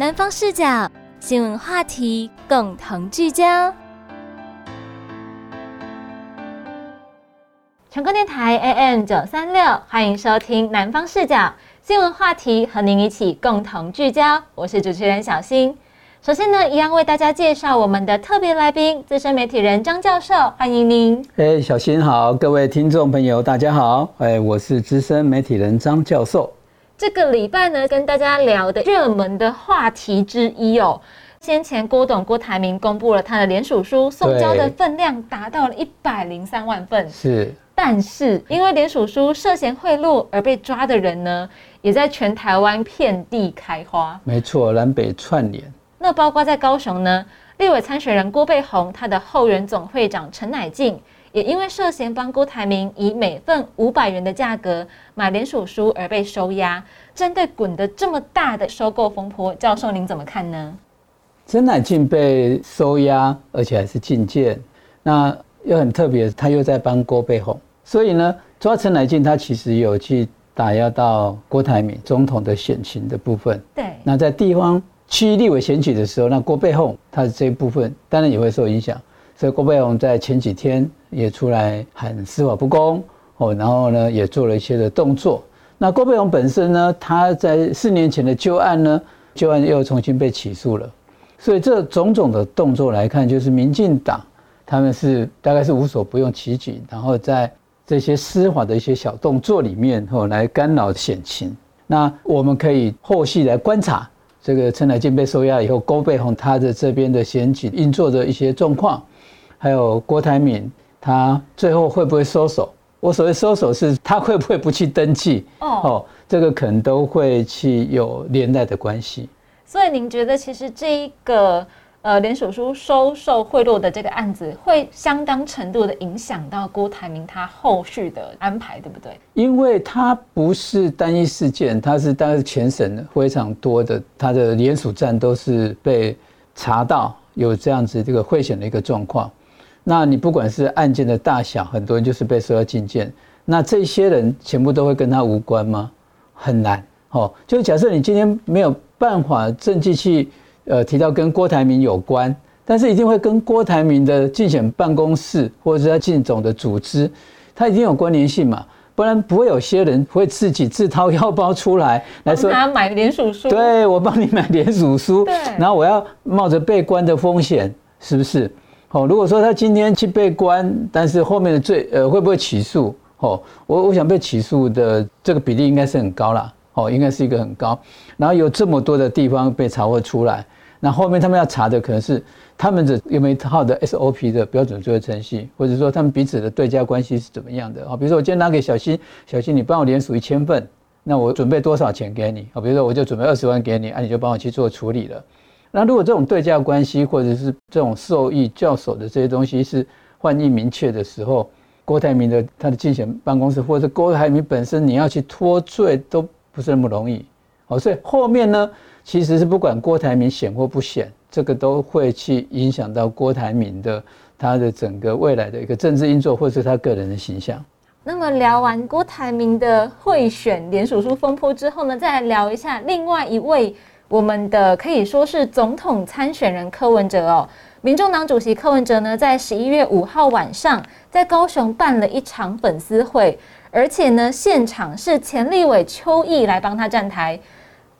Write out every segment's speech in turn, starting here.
南方视角新闻话题共同聚焦，成功电台 AM 九三六，欢迎收听南方视角新闻话题，和您一起共同聚焦。我是主持人小新。首先呢，一样为大家介绍我们的特别来宾，资深媒体人张教授，欢迎您。哎，小新好，各位听众朋友，大家好。哎，我是资深媒体人张教授。这个礼拜呢，跟大家聊的热门的话题之一哦。先前郭董郭台铭公布了他的联署书，送交的分量达到了一百零三万份。是，但是因为联署书涉嫌贿赂而被抓的人呢，也在全台湾遍地开花。没错，南北串联。那包括在高雄呢，立委参选人郭背宏，他的后援总会长陈乃进。也因为涉嫌帮郭台铭以每份五百元的价格买联署书而被收押。针对滚得这么大的收购风波，教授您怎么看呢？陈乃进被收押，而且还是禁见，那又很特别，他又在帮郭背后，所以呢，抓陈乃进，他其实有去打压到郭台铭总统的选情的部分。对。那在地方区立委选举的时候，那郭背后他的这一部分当然也会受影响。所以郭背宏在前几天也出来喊司法不公哦，然后呢也做了一些的动作。那郭背宏本身呢，他在四年前的旧案呢，旧案又重新被起诉了。所以这种种的动作来看，就是民进党他们是大概是无所不用其极，然后在这些司法的一些小动作里面哦来干扰选情。那我们可以后续来观察这个陈乃进被收押以后，郭背宏他的这边的选举运作的一些状况。还有郭台铭，他最后会不会收手？我所谓收手，是他会不会不去登记？哦，这个可能都会去有连带的关系。所以您觉得，其实这一个呃联署书收受贿赂的这个案子，会相当程度的影响到郭台铭他后续的安排，对不对？因为他不是单一事件，他是当时全省非常多的，他的联署站都是被查到有这样子这个贿选的一个状况。那你不管是案件的大小，很多人就是被收到进件。那这些人全部都会跟他无关吗？很难哦。就假设你今天没有办法证据去呃提到跟郭台铭有关，但是一定会跟郭台铭的竞选办公室或者是他竞总的组织，他一定有关联性嘛？不然不会有些人会自己自掏腰包出来来说他买联署书，对我帮你买联署书，然后我要冒着被关的风险，是不是？哦，如果说他今天去被关，但是后面的罪呃会不会起诉？哦，我我想被起诉的这个比例应该是很高啦，哦，应该是一个很高。然后有这么多的地方被查获出来，那后面他们要查的可能是他们的有没有套的 SOP 的标准作业程序，或者说他们彼此的对价关系是怎么样的？哦，比如说我今天拿给小新，小新你帮我连署一千份，那我准备多少钱给你？哦，比如说我就准备二十万给你，啊，你就帮我去做处理了。那如果这种对价关系，或者是这种受益较少的这些东西是换意明确的时候，郭台铭的他的竞选办公室，或者郭台铭本身，你要去脱罪都不是那么容易。哦，所以后面呢，其实是不管郭台铭选或不选，这个都会去影响到郭台铭的他的整个未来的一个政治运作，或者是他个人的形象。那么聊完郭台铭的贿选联署书风波之后呢，再来聊一下另外一位。我们的可以说是总统参选人柯文哲哦，民众党主席柯文哲呢，在十一月五号晚上在高雄办了一场粉丝会，而且呢，现场是前立委邱毅来帮他站台。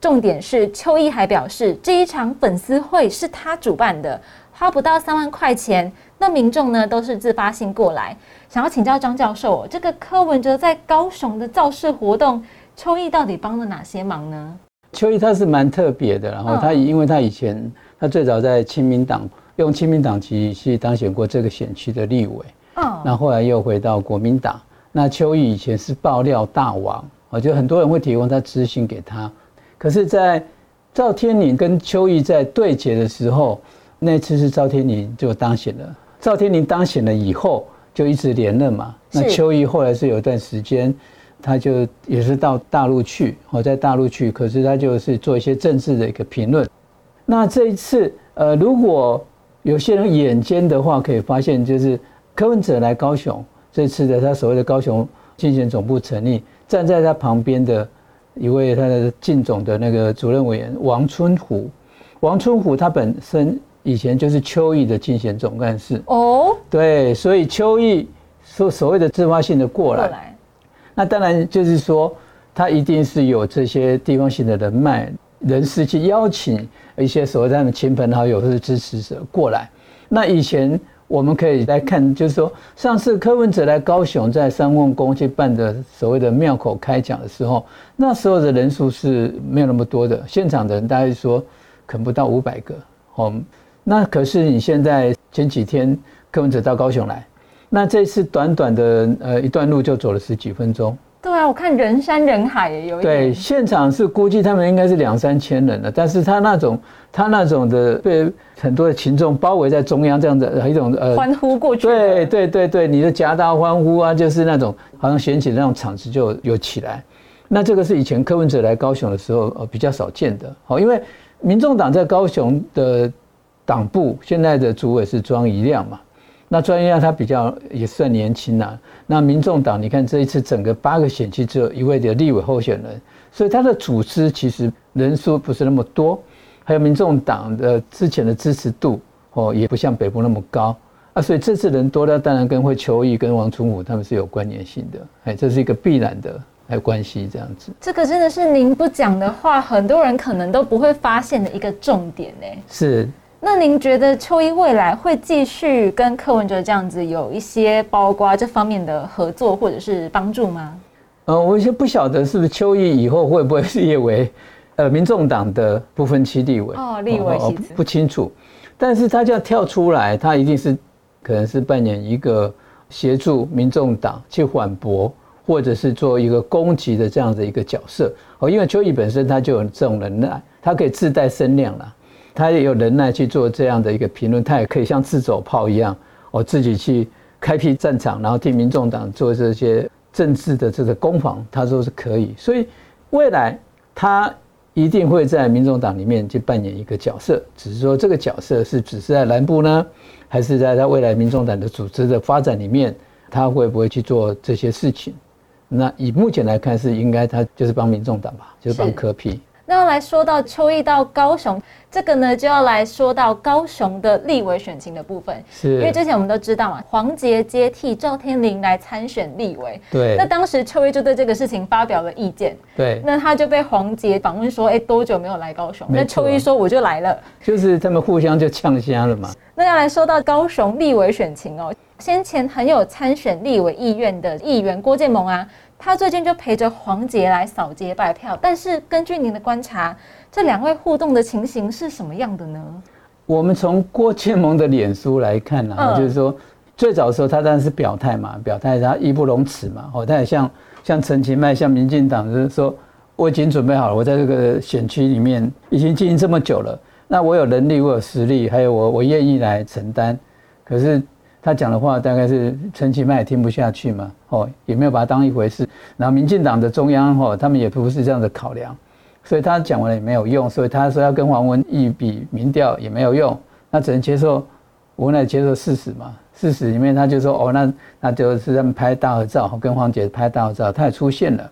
重点是邱毅还表示，这一场粉丝会是他主办的，花不到三万块钱，那民众呢都是自发性过来。想要请教张教授，这个柯文哲在高雄的造势活动，邱毅到底帮了哪些忙呢？邱毅他是蛮特别的，然后他因为他以前他最早在亲民党用亲民党籍去当选过这个选区的立委，嗯，那后来又回到国民党。那邱毅以前是爆料大王，我觉得很多人会提供他资讯给他，可是，在赵天麟跟邱毅在对决的时候，那次是赵天麟就当选了。赵天麟当选了以后，就一直连任嘛。那邱毅后来是有一段时间，他就也是到大陆去，哦，在大陆去，可是他就是做一些政治的一个评论。那这一次，呃，如果有些人眼尖的话，可以发现，就是柯文哲来高雄这次的他所谓的高雄竞选总部成立，站在他旁边的一位他的竞总的那个主任委员王春虎。王春虎他本身。以前就是邱毅的竞选总干事哦，对，所以邱毅说所谓的自发性的过来，那当然就是说他一定是有这些地方性的人脉人士去邀请一些所谓的亲朋好友或者支持者过来。那以前我们可以来看，就是说上次柯文哲来高雄在三望宫去办的所谓的庙口开讲的时候，那时候的人数是没有那么多的，现场的人大概说可能不到五百个哦。那可是你现在前几天柯文哲到高雄来，那这次短短的呃一段路就走了十几分钟。对啊，我看人山人海有一。对，现场是估计他们应该是两三千人了，但是他那种他那种的被很多的群众包围在中央这样的一种呃欢呼过去。对对对对，你的夹道欢呼啊，就是那种好像掀起的那种场子就有起来。那这个是以前柯文哲来高雄的时候呃比较少见的，好，因为民众党在高雄的。党部现在的主委是庄宜亮嘛？那庄宜亮他比较也算年轻啊。那民众党，你看这一次整个八个选区只有一位的立委候选人，所以他的组织其实人数不是那么多。还有民众党的之前的支持度哦，也不像北部那么高啊。所以这次人多呢，当然跟会邱毅跟王春武他们是有关联性的。哎，这是一个必然的有关系这样子。这个真的是您不讲的话，很多人可能都不会发现的一个重点呢。是。那您觉得邱一未来会继续跟柯文哲这样子有一些包括这方面的合作或者是帮助吗？呃，我先不晓得是不是邱毅以后会不会列为呃民众党的不分区立委哦，立委席不清楚，但是他就要跳出来，他一定是可能是扮演一个协助民众党去反驳或者是做一个攻击的这样的一个角色哦，因为邱毅本身他就有这种能耐，他可以自带声量了。他也有能耐去做这样的一个评论，他也可以像自走炮一样，我自己去开辟战场，然后替民众党做这些政治的这个攻防，他说是可以。所以未来他一定会在民众党里面去扮演一个角色，只是说这个角色是只是在南部呢，还是在他未来民众党的组织的发展里面，他会不会去做这些事情？那以目前来看，是应该他就是帮民众党吧，就是帮科批。那要来说到秋意到高雄，这个呢就要来说到高雄的立委选情的部分，是因为之前我们都知道嘛，黄杰接替赵天麟来参选立委，对。那当时秋意就对这个事情发表了意见，对。那他就被黄杰访问说，哎，多久没有来高雄？那秋意说我就来了，就是他们互相就呛瞎了嘛。那要来说到高雄立委选情哦，先前很有参选立委意愿的议员郭建盟啊。他最近就陪着黄杰来扫街拜票，但是根据您的观察，这两位互动的情形是什么样的呢？我们从郭建盟的脸书来看呢，就是说最早的时候他当然是表态嘛，表态他义不容辞嘛，哦，他也像像陈其迈、像民进党，就是说我已经准备好了，我在这个选区里面已经经营这么久了，那我有能力，我有实力，还有我我愿意来承担，可是。他讲的话大概是陈其迈听不下去嘛，哦，也没有把他当一回事。然后民进党的中央哦，他们也不是这样的考量，所以他讲完了也没有用。所以他说要跟黄文义比民调也没有用，那只能接受无奈接受事实嘛。事实里面他就说哦，那那就是他们拍大合照，跟黄杰拍大合照，他也出现了。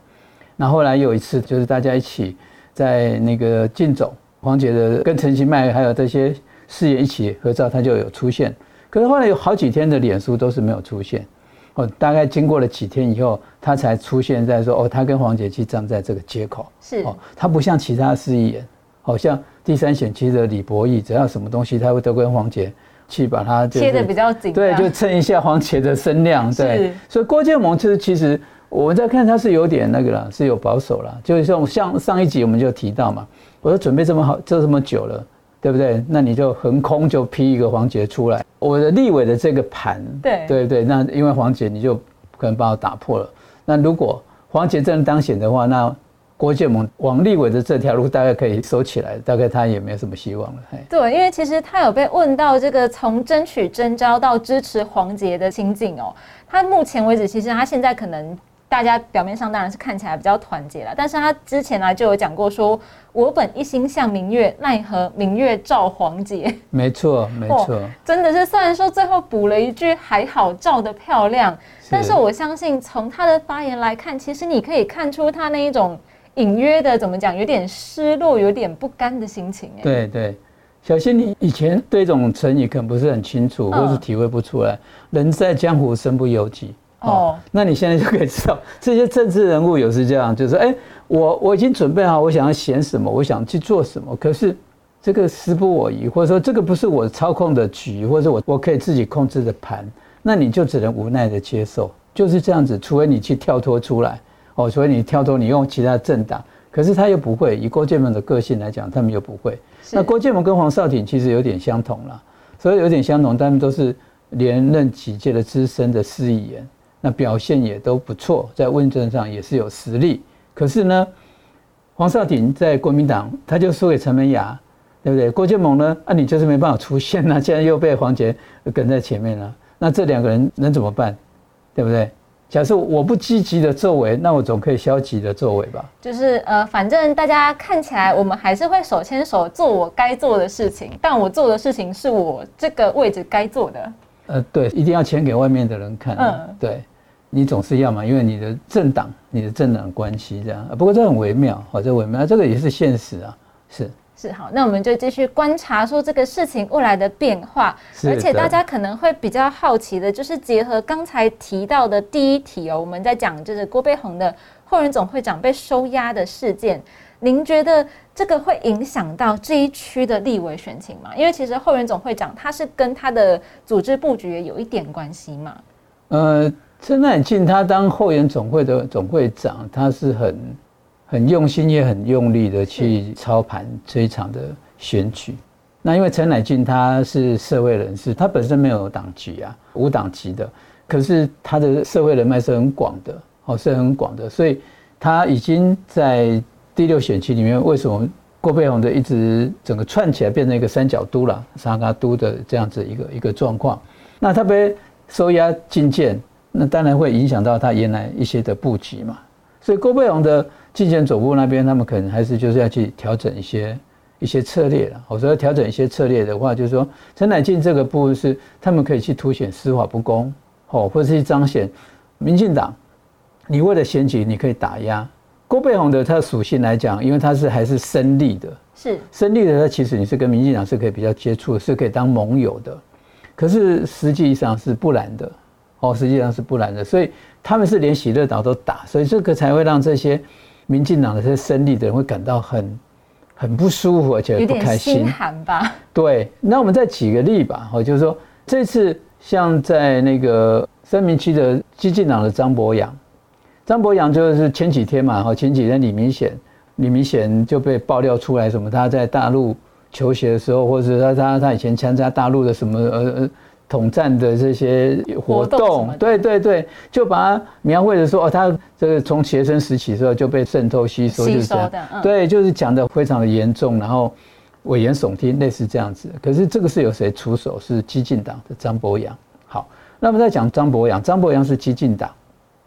那后来有一次就是大家一起在那个进走，黄杰的跟陈其迈还有这些事业一起合照，他就有出现。可是后来有好几天的脸书都是没有出现，哦，大概经过了几天以后，他才出现在说，哦，他跟黄杰去站在这个街口，是。哦，他不像其他市议员，好像第三选区的李博义，只要什么东西，他会都跟黄杰去把它切的比较紧，对，就蹭一下黄杰的声量，对，所以郭建盟其实其实我们在看他是有点那个了，是有保守了，就是像像上一集我们就提到嘛，我说准备这么好，做这么久了。对不对？那你就横空就批一个黄杰出来，我的立委的这个盘，对对对，那因为黄杰你就可能把我打破了。那如果黄杰真的当选的话，那郭建盟往立委的这条路大概可以收起来，大概他也没有什么希望了。对，因为其实他有被问到这个从争取征召到支持黄杰的情景哦，他目前为止其实他现在可能。大家表面上当然是看起来比较团结了，但是他之前呢就有讲过，说我本一心向明月，奈何明月照黄杰。没错，没错，真的是虽然说最后补了一句还好照的漂亮，但是我相信从他的发言来看，其实你可以看出他那一种隐约的怎么讲，有点失落、有点不甘的心情。对对，小新，你以前对这种成语可能不是很清楚，或是体会不出来。人在江湖，身不由己。哦，那你现在就可以知道，这些政治人物有时这样，就是说，哎，我我已经准备好，我想要选什么，我想去做什么，可是这个时不我宜，或者说这个不是我操控的局，或者我我可以自己控制的盘，那你就只能无奈的接受，就是这样子。除非你去跳脱出来，哦，除非你跳脱，你用其他政党，可是他又不会。以郭建文的个性来讲，他们又不会。那郭建文跟黄少廷其实有点相同了，所以有点相同，他们都是连任几届的资深的司议员。那表现也都不错，在问政上也是有实力。可是呢，黄少廷在国民党他就输给陈文雅，对不对？郭建猛呢，啊，你就是没办法出现了，现在又被黄杰跟在前面了。那这两个人能怎么办？对不对？假设我不积极的作为，那我总可以消极的作为吧？就是呃，反正大家看起来我们还是会手牵手做我该做的事情，但我做的事情是我这个位置该做的。呃，对，一定要签给外面的人看。嗯，对。你总是要嘛，因为你的政党、你的政党关系这样。不过这很微妙，好，这微妙，这个也是现实啊。是是好，那我们就继续观察说这个事情未来的变化。而且大家可能会比较好奇的，就是结合刚才提到的第一题哦，我们在讲就是郭背红的后援总会长被收押的事件，您觉得这个会影响到这一区的立委选情吗？因为其实后援总会长他是跟他的组织布局也有一点关系嘛。呃。陈乃进他当后援总会的总会长，他是很很用心也很用力的去操盘这一场的选举。那因为陈乃进他是社会人士，他本身没有党籍啊，无党籍的，可是他的社会人脉是很广的，哦，是很广的，所以他已经在第六选区里面，为什么郭佩宏的一直整个串起来变成一个三角都了，三角都的这样子一个一个状况？那他被收押进监。那当然会影响到他原来一些的布局嘛，所以郭贝荣的竞选总部那边，他们可能还是就是要去调整一些一些策略了。我说要调整一些策略的话，就是说陈乃进这个部分是他们可以去凸显司法不公，哦，或者是彰显民进党，你为了选举你可以打压。郭贝宏的他的属性来讲，因为他是还是生力的，是。生力的，他其实你是跟民进党是可以比较接触，是可以当盟友的，可是实际上是不然的。哦，实际上是不然的，所以他们是连喜乐岛都打，所以这个才会让这些民进党的这些胜利的人会感到很很不舒服，而且不开心。心寒吧？对，那我们再举个例吧，哦，就是说这次像在那个三明区的激进党的张博洋，张博洋就是前几天嘛，哦，前几天李明显，李明显就被爆料出来什么他在大陆求学的时候，或者他他他以前参加大陆的什么呃呃。统战的这些活动，对对对，就把它描绘的说哦，他这个从学生时期时候就被渗透吸收，就是这样，对，就是讲的非常的严重，然后危言耸听，类似这样子。可是这个是由谁出手？是激进党的张博洋。好，那么再讲张博洋，张博洋是激进党，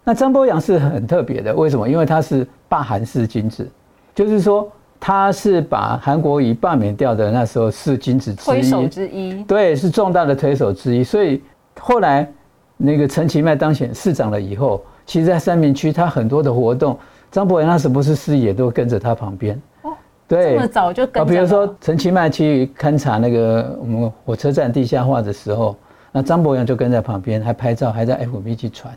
那张博洋是很特别的，为什么？因为他是罢韩式精致，就是说。他是把韩国瑜罢免掉的，那时候是金子推手之一，对，是重大的推手之一。所以后来那个陈其迈当选市长了以后，其实，在三明区他很多的活动，张博洋那时不是师爷都跟着他旁边。哦，对，这么早就跟。比如说陈其迈去勘察那个我们火车站地下化的时候，那张博洋就跟在旁边，还拍照，还在 FB 去传。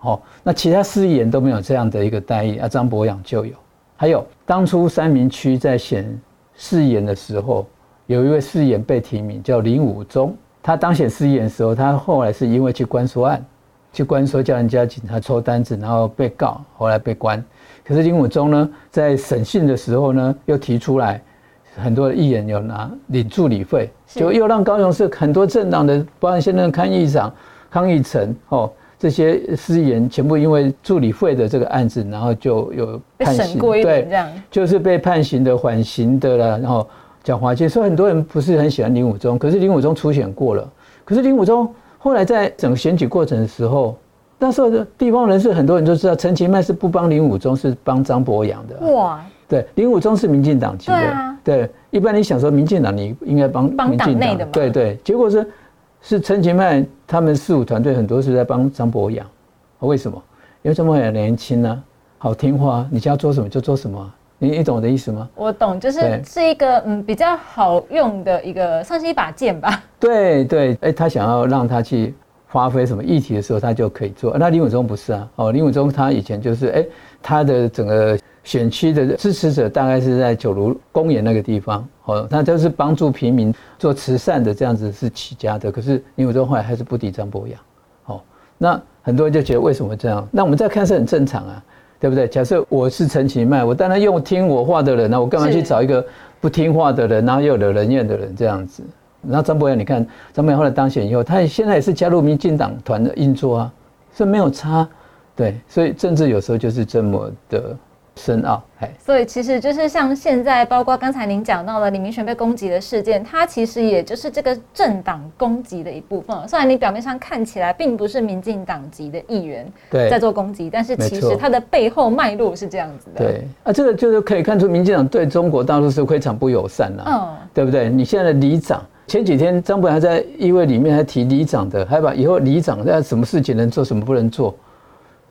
哦，那其他司仪都没有这样的一个待遇，啊，张博洋就有。还有当初三明区在选市演的时候，有一位市演被提名叫林武忠。他当选市演的时候，他后来是因为去关说案，去关说叫人家警察抽单子，然后被告，后来被关。可是林武忠呢，在审讯的时候呢，又提出来很多的议员有拿领助理费，就又让高雄市很多政党的，包括现在的康议长康议成哦。这些私盐全部因为助理费的这个案子，然后就有判刑，对，这样就是被判刑的、缓刑的了。然后讲华所以很多人不是很喜欢林武忠，可是林武忠出选过了，可是林武忠后来在整个选举过程的时候，那时候的地方人士很多人都知道，陈其迈是不帮林武忠，是帮张博洋的。哇，对，林武忠是民进党籍的，对，一般你想说民进党，你应该帮帮党内的嘛，对对，结果是。是陈其迈他们四五团队很多是在帮张博洋，为什么？因为张博洋年轻呢，好听话，你叫做什么就做什么，你你懂我的意思吗？我懂，就是是一个嗯比较好用的一个，算是一把剑吧。对对，哎，他想要让他去发挥什么议题的时候，他就可以做。那林永忠不是啊，哦，林永忠他以前就是哎，他的整个。选区的支持者大概是在九如公园那个地方，哦，那就是帮助平民做慈善的这样子是起家的。可是林武忠后来还是不敌张博洋，哦，那很多人就觉得为什么这样？那我们再看是很正常啊，对不对？假设我是陈其迈，我当然用听我话的人那我干嘛去找一个不听话的人，然后又惹人厌的人这样子？然后张博洋，你看张博洋后来当选以后，他现在也是加入民进党团的运作啊，所以没有差，对，所以政治有时候就是这么的。深奥，所以其实就是像现在，包括刚才您讲到了李明玄被攻击的事件，它其实也就是这个政党攻击的一部分。虽然你表面上看起来并不是民进党籍的议员在做攻击，但是其实它的背后脉络是这样子的。对啊，这个就是可以看出民进党对中国大陆是非常不友善的，嗯，对不对？你现在的里长，前几天张博还在议会里面还提里长的，还把以后里长在什么事情能做，什么不能做。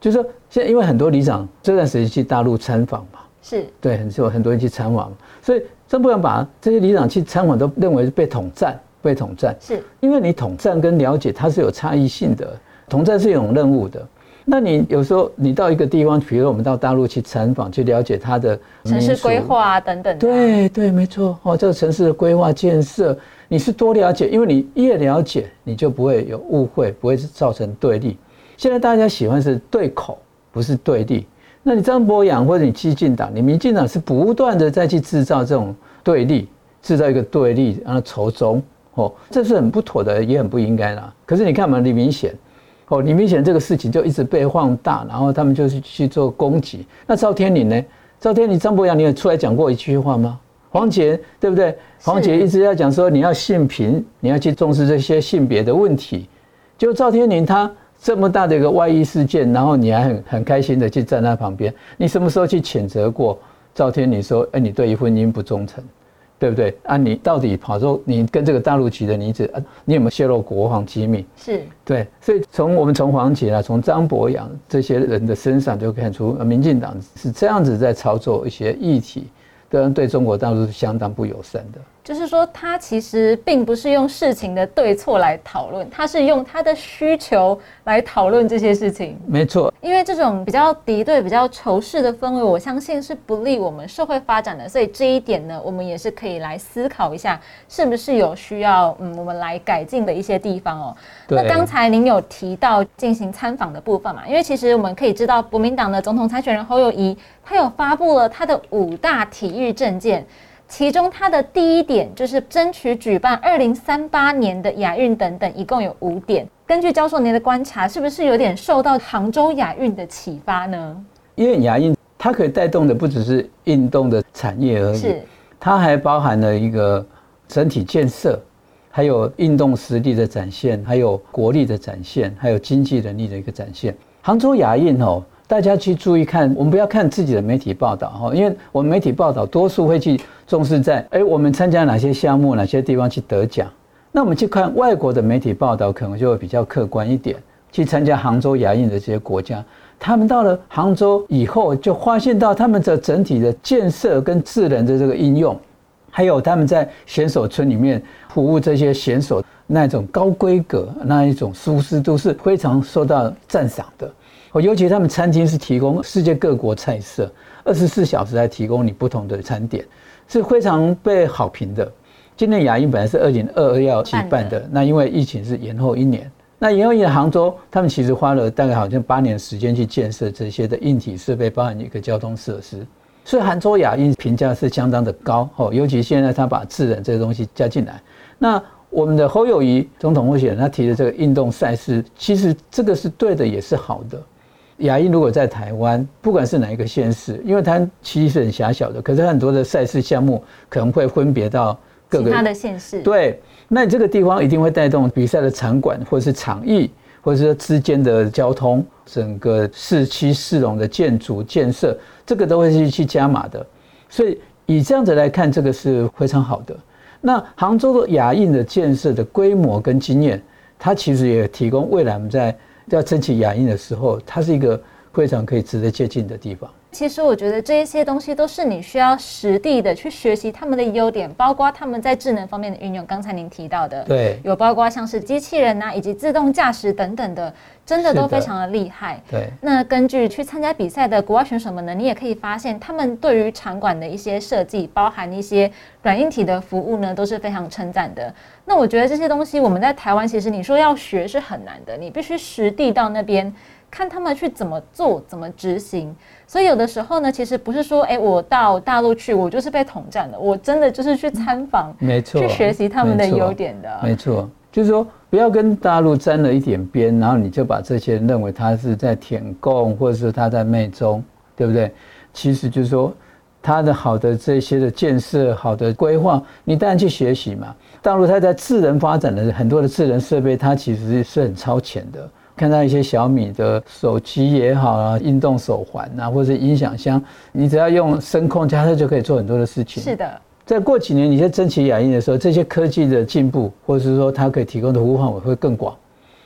就是说，现在因为很多里长这段时间去大陆参访嘛，是。对，很多很多人去参访，所以真不敢把这些里长去参访都认为是被统战，被统战，是。因为你统战跟了解它是有差异性的，统战是一种任务的。那你有时候你到一个地方，比如我们到大陆去参访，去了解它的城市规划等等，对对，没错哦，这个城市的规划建设，你是多了解，因为你越了解，你就不会有误会，不会造成对立。现在大家喜欢是对口，不是对立。那你张博洋或者你激进党，你民进党是不断的在去制造这种对立，制造一个对立，让它仇中哦，这是很不妥的，也很不应该啦。可是你看嘛，李明显哦，李明显这个事情就一直被放大，然后他们就是去做攻击。那赵天麟呢？赵天麟、张博洋，你有出来讲过一句话吗？黄杰对不对？黄杰一直要讲说你要性平，你要去重视这些性别的问题。就赵天麟他。这么大的一个外溢事件，然后你还很很开心的去站在旁边，你什么时候去谴责过赵天？你说，哎，你对于婚姻不忠诚，对不对？啊，你到底跑说你跟这个大陆籍的女子，啊，你有没有泄露国防机密？是对，所以从我们从黄杰啊，从张博洋这些人的身上就看出，民进党是这样子在操作一些议题，对对中国大陆是相当不友善的。就是说，他其实并不是用事情的对错来讨论，他是用他的需求来讨论这些事情。没错，因为这种比较敌对、比较仇视的氛围，我相信是不利我们社会发展的。所以这一点呢，我们也是可以来思考一下，是不是有需要嗯，我们来改进的一些地方哦。那刚才您有提到进行参访的部分嘛？因为其实我们可以知道，国民党的总统参选人侯友谊，他有发布了他的五大体育政见。其中，它的第一点就是争取举办二零三八年的亚运等等，一共有五点。根据教授您的观察，是不是有点受到杭州亚运的启发呢？因为亚运它可以带动的不只是运动的产业而已，是它还包含了一个整体建设，还有运动实力的展现，还有国力的展现，还有经济能力的一个展现。杭州亚运哦。大家去注意看，我们不要看自己的媒体报道哈，因为我们媒体报道多数会去重视在哎，我们参加哪些项目，哪些地方去得奖。那我们去看外国的媒体报道，可能就会比较客观一点。去参加杭州亚运的这些国家，他们到了杭州以后，就发现到他们的整体的建设跟智能的这个应用，还有他们在选手村里面服务这些选手那种高规格、那一种舒适度是非常受到赞赏的。我尤其他们餐厅是提供世界各国菜色，二十四小时来提供你不同的餐点，是非常被好评的。今年亚运本来是二零二二要举办的，那因为疫情是延后一年。那延后一年，杭州他们其实花了大概好像八年时间去建设这些的硬体设备，包含一个交通设施，所以杭州亚运评价是相当的高。哦，尤其现在他把智能这个东西加进来，那。我们的侯友谊总统候选人他提的这个运动赛事，其实这个是对的，也是好的。亚运如果在台湾，不管是哪一个县市，因为它其实很狭小的，可是很多的赛事项目可能会分别到各个其他的县市。对，那你这个地方一定会带动比赛的场馆，或者是场域，或者是之间的交通，整个市区市容的建筑建设，这个都会去去加码的。所以以这样子来看，这个是非常好的。那杭州的亚运的建设的规模跟经验，它其实也提供未来我们在。在争取亚音的时候，它是一个非常可以值得接近的地方。其实我觉得这一些东西都是你需要实地的去学习他们的优点，包括他们在智能方面的运用。刚才您提到的，对，有包括像是机器人啊，以及自动驾驶等等的，真的都非常的厉害。对。那根据去参加比赛的国外选手们呢，你也可以发现，他们对于场馆的一些设计，包含一些软硬体的服务呢，都是非常称赞的。那我觉得这些东西我们在台湾其实你说要学是很难的，你必须实地到那边。看他们去怎么做，怎么执行。所以有的时候呢，其实不是说，哎，我到大陆去，我就是被统战的。我真的就是去参访，没错，去学习他们的优点的。没错，就是说不要跟大陆沾了一点边，然后你就把这些认为他是在舔共，或者是他在媚中，对不对？其实就是说，他的好的这些的建设，好的规划，你当然去学习嘛。大陆它在智能发展的很多的智能设备，它其实是很超前的。看到一些小米的手机也好啊，运动手环啊，或者音响箱，你只要用声控加热就可以做很多的事情。是的，在过几年你在争取亚音的时候，这些科技的进步，或者是说它可以提供的服务范围会更广。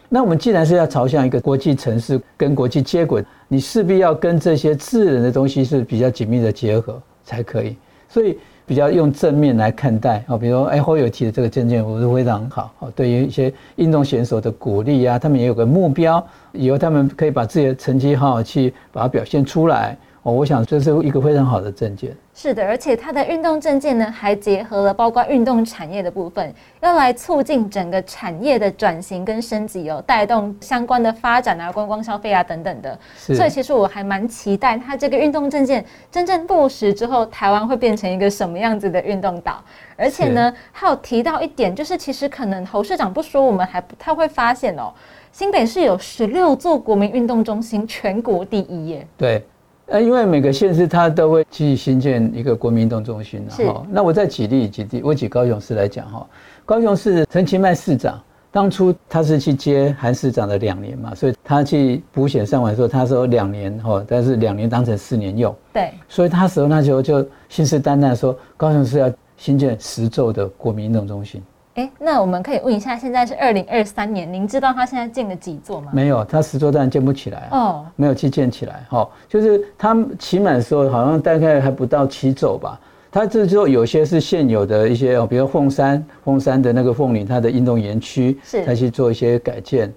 那我们既然是要朝向一个国际城市跟国际接轨，你势必要跟这些智能的东西是比较紧密的结合才可以。所以。比较用正面来看待啊，比如说哎，侯友提的这个证件，我是非常好。对于一些运动选手的鼓励啊，他们也有个目标，以后他们可以把自己的成绩好好去把它表现出来。我想这是一个非常好的证件。是的，而且它的运动证件呢，还结合了包括运动产业的部分，要来促进整个产业的转型跟升级哦，带动相关的发展啊，观光消费啊等等的。所以其实我还蛮期待它这个运动证件真正落实之后，台湾会变成一个什么样子的运动岛。而且呢，还有提到一点，就是其实可能侯市长不说，我们还不太会发现哦，新北市有十六座国民运动中心，全国第一耶。对。呃，因为每个县市它都会去新建一个国民运动中心然后。那我再举例举例，我举高雄市来讲哈。高雄市陈其迈市长当初他是去接韩市长的两年嘛，所以他去补选上完说，他说两年哈，但是两年当成四年用。对。所以他时候那时候就信誓旦旦说，高雄市要新建十座的国民运动中心。哎，那我们可以问一下，现在是二零二三年，您知道他现在建了几座吗？没有，他十座当然建不起来哦，没有去建起来。哈，就是他起满的时候，好像大概还不到七座吧。他这座有些是现有的一些，比如凤山，凤山的那个凤岭，它的运动园区，是他去做一些改建。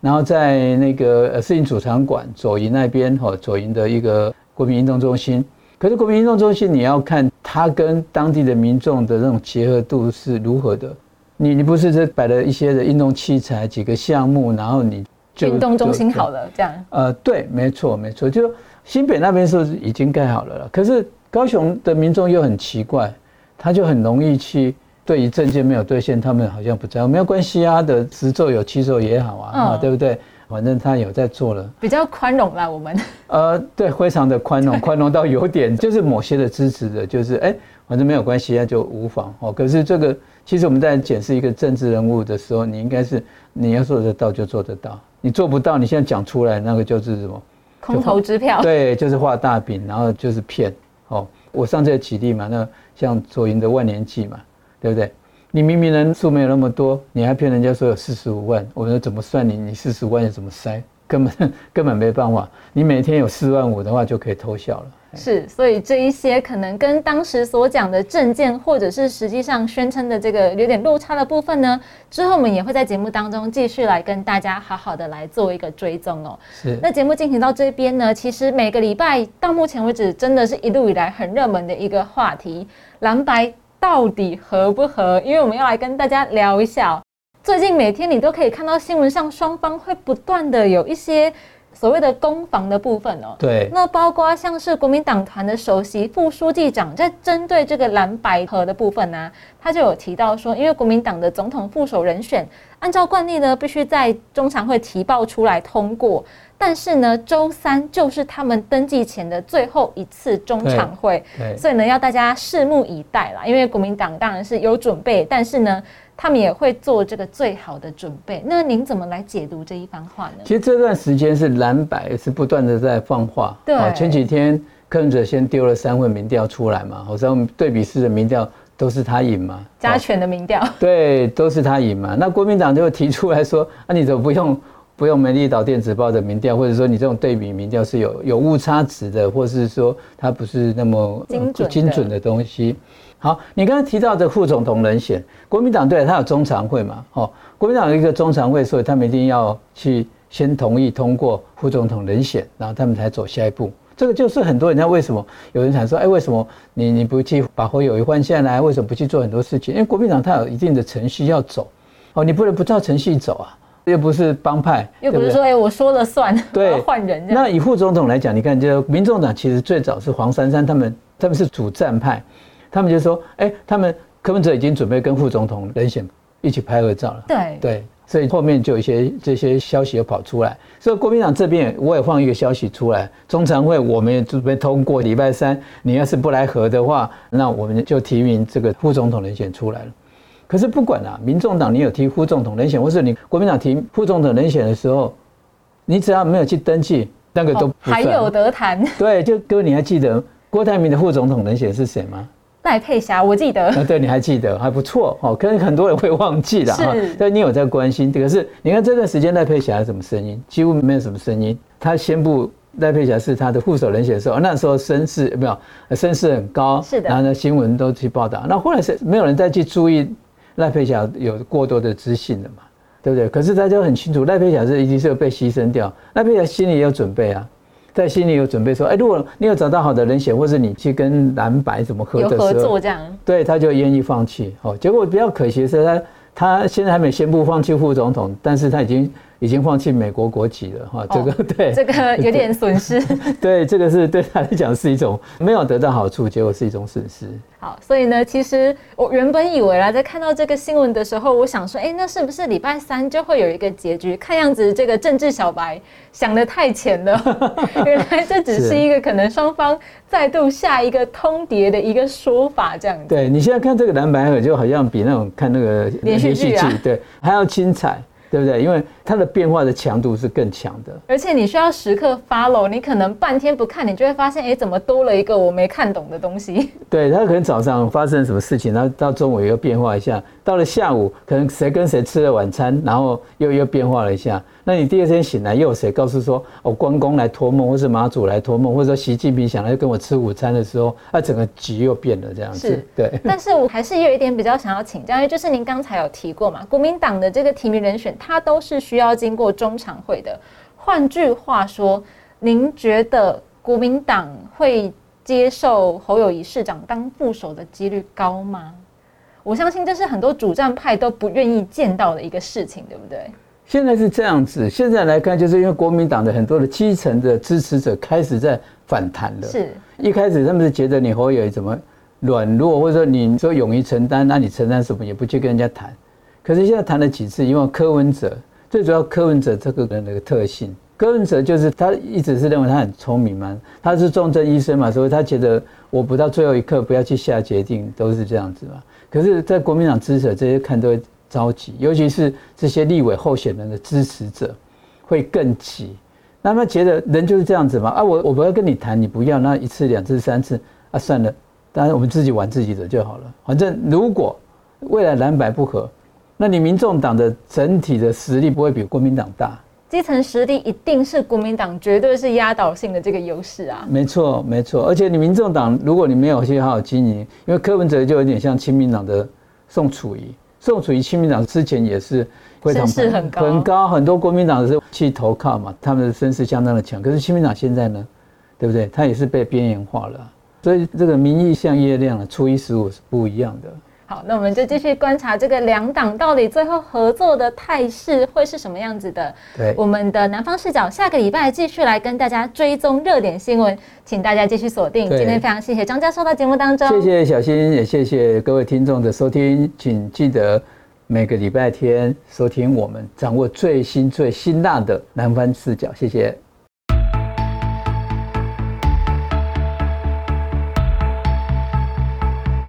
然后在那个呃世运主场馆左营那边，哈，左营的一个国民运动中心。可是国民运动中心，你要看它跟当地的民众的那种结合度是如何的。你你不是这摆了一些的运动器材几个项目，然后你就运动中心好了这样？呃，对，没错没错，就新北那边是已经盖好了了。可是高雄的民众又很奇怪，他就很容易去对于证件没有兑现，他们好像不在乎，没有关系啊的十座有七座也好啊，啊对不对？反正他有在做了，比较宽容啦，我们。呃，对，非常的宽容，宽容到有点就是某些的支持的，就是哎，反正没有关系啊，就无妨哦。可是这个。其实我们在检视一个政治人物的时候，你应该是你要做得到就做得到，你做不到，你现在讲出来那个就是什么？空头支票。对，就是画大饼，然后就是骗。哦，我上次举例嘛，那像左营的万年祭嘛，对不对？你明明人数没有那么多，你还骗人家说有四十五万，我说怎么算你？你四十五万怎么塞？根本 根本没办法。你每天有四万五的话，就可以偷笑了。是，所以这一些可能跟当时所讲的证件，或者是实际上宣称的这个有点落差的部分呢，之后我们也会在节目当中继续来跟大家好好的来做一个追踪哦。是，那节目进行到这边呢，其实每个礼拜到目前为止，真的是一路以来很热门的一个话题，蓝白到底合不合？因为我们要来跟大家聊一下，最近每天你都可以看到新闻上双方会不断的有一些。所谓的攻防的部分哦。对，那包括像是国民党团的首席副书记长在针对这个蓝白河的部分呢，他就有提到说，因为国民党的总统副手人选，按照惯例呢，必须在中常会提报出来通过。但是呢，周三就是他们登记前的最后一次中常会，所以呢，要大家拭目以待啦。因为国民党当然是有准备，但是呢，他们也会做这个最好的准备。那您怎么来解读这一番话呢？其实这段时间是蓝白是不断的在放话。对，前几天柯文哲先丢了三份民调出来嘛，好像对比式的民调都是他赢嘛，加权的民调，对，都是他赢嘛。那国民党就提出来说，啊，你怎么不用？不用美丽岛电子报的民调，或者说你这种对比民调是有有误差值的，或是说它不是那么精精准的东西。好，你刚才提到的副总统人选，国民党对他有中常会嘛？哦，国民党有一个中常会，所以他们一定要去先同意通过副总统人选，然后他们才走下一步。这个就是很多人家为什么有人想说，哎，为什么你你不去把侯友谊换下来？为什么不去做很多事情？因为国民党它有一定的程序要走，哦，你不能不照程序走啊。又不是帮派，又不是说哎，我说了算，对，换人。那以副总统来讲，你看，就民众党其实最早是黄珊珊他们，他们是主战派，他们就说，哎，他们柯文哲已经准备跟副总统人选一起拍合照了。对对，所以后面就有一些这些消息又跑出来，所以国民党这边我也放一个消息出来，中常会我们也准备通过，礼拜三你要是不来合的话，那我们就提名这个副总统人选出来了。可是不管啊，民众党你有提副总统人选，或是你国民党提副总统人选的时候，你只要没有去登记，那个都还有得谈。对，就各位你还记得郭台铭的副总统人选是谁吗？赖佩霞，我记得。啊，对，你还记得，还不错哦。可能很多人会忘记了哈，但你有在关心。可是你看这段时间赖佩霞什么声音？几乎没有什么声音。他宣布赖佩霞是他的副手人选的时候，那时候声势没有，声势很高。是的。然后呢，新闻都去报道。那后来是没有人再去注意。赖佩霞有过多的自信了嘛，对不对？可是大家很清楚，赖佩霞是一定是要被牺牲掉。赖佩霞心里有准备啊，在心里有准备说，哎，如果你有找到好的人选，或是你去跟蓝白怎么合的时候，合作这样，对，他就愿意放弃。哦，结果比较可惜的是，他他现在还没宣布放弃副总统，但是他已经。已经放弃美国国籍了哈，这个 对，这个有点损失。对，这个是对他来讲是一种没有得到好处，结果是一种损失。好，所以呢，其实我原本以为啦，在看到这个新闻的时候，我想说，哎，那是不是礼拜三就会有一个结局？看样子这个政治小白想的太浅了，原来这只是一个可能双方再度下一个通牒的一个说法，这样子。对你现在看这个蓝白河，就好像比那种看那个连续剧啊，对，还要精彩。对不对？因为它的变化的强度是更强的，而且你需要时刻 follow，你可能半天不看，你就会发现，哎，怎么多了一个我没看懂的东西？对，他可能早上发生什么事情，然后到中午又变化一下，到了下午可能谁跟谁吃了晚餐，然后又又变化了一下。那你第二天醒来，又有谁告诉说，哦，关公来托梦，或是马祖来托梦，或者说习近平想来跟我吃午餐的时候，那整个局又变了这样子。对。但是我还是有一点比较想要请教，因为就是您刚才有提过嘛，国民党的这个提名人选，他都是需要经过中常会的。换句话说，您觉得国民党会接受侯友谊市长当副手的几率高吗？我相信这是很多主战派都不愿意见到的一个事情，对不对？现在是这样子，现在来看，就是因为国民党的很多的基层的支持者开始在反弹了。是，一开始他们是觉得你侯友谊怎么软弱，或者说你说勇于承担，那你承担什么也不去跟人家谈。可是现在谈了几次，因为柯文哲最主要，柯文哲这个人的特性，柯文哲就是他一直是认为他很聪明嘛，他是重症医生嘛，所以他觉得我不到最后一刻不要去下决定，都是这样子嘛。可是，在国民党支持者这些看都会。着急，尤其是这些立委候选人的支持者会更急。那么觉得人就是这样子嘛？啊，我我不要跟你谈，你不要，那一次、两次、三次啊，算了，当然我们自己玩自己的就好了。反正如果未来蓝白不合，那你民众党的整体的实力不会比国民党大，基层实力一定是国民党绝对是压倒性的这个优势啊。没错，没错。而且你民众党如果你没有去好好经营，因为柯文哲就有点像亲民党的宋楚瑜。宋楚瑜亲民党之前也是声势很高，很高，很多国民党是去投靠嘛，他们的声势相当的强。可是亲民党现在呢，对不对？他也是被边缘化了，所以这个民意像月亮啊，初一十五是不一样的。好，那我们就继续观察这个两党到底最后合作的态势会是什么样子的。对，我们的南方视角下个礼拜继续来跟大家追踪热点新闻，请大家继续锁定。今天非常谢谢张教授到节目当中，谢谢小新，也谢谢各位听众的收听，请记得每个礼拜天收听我们掌握最新最辛辣的南方视角，谢谢。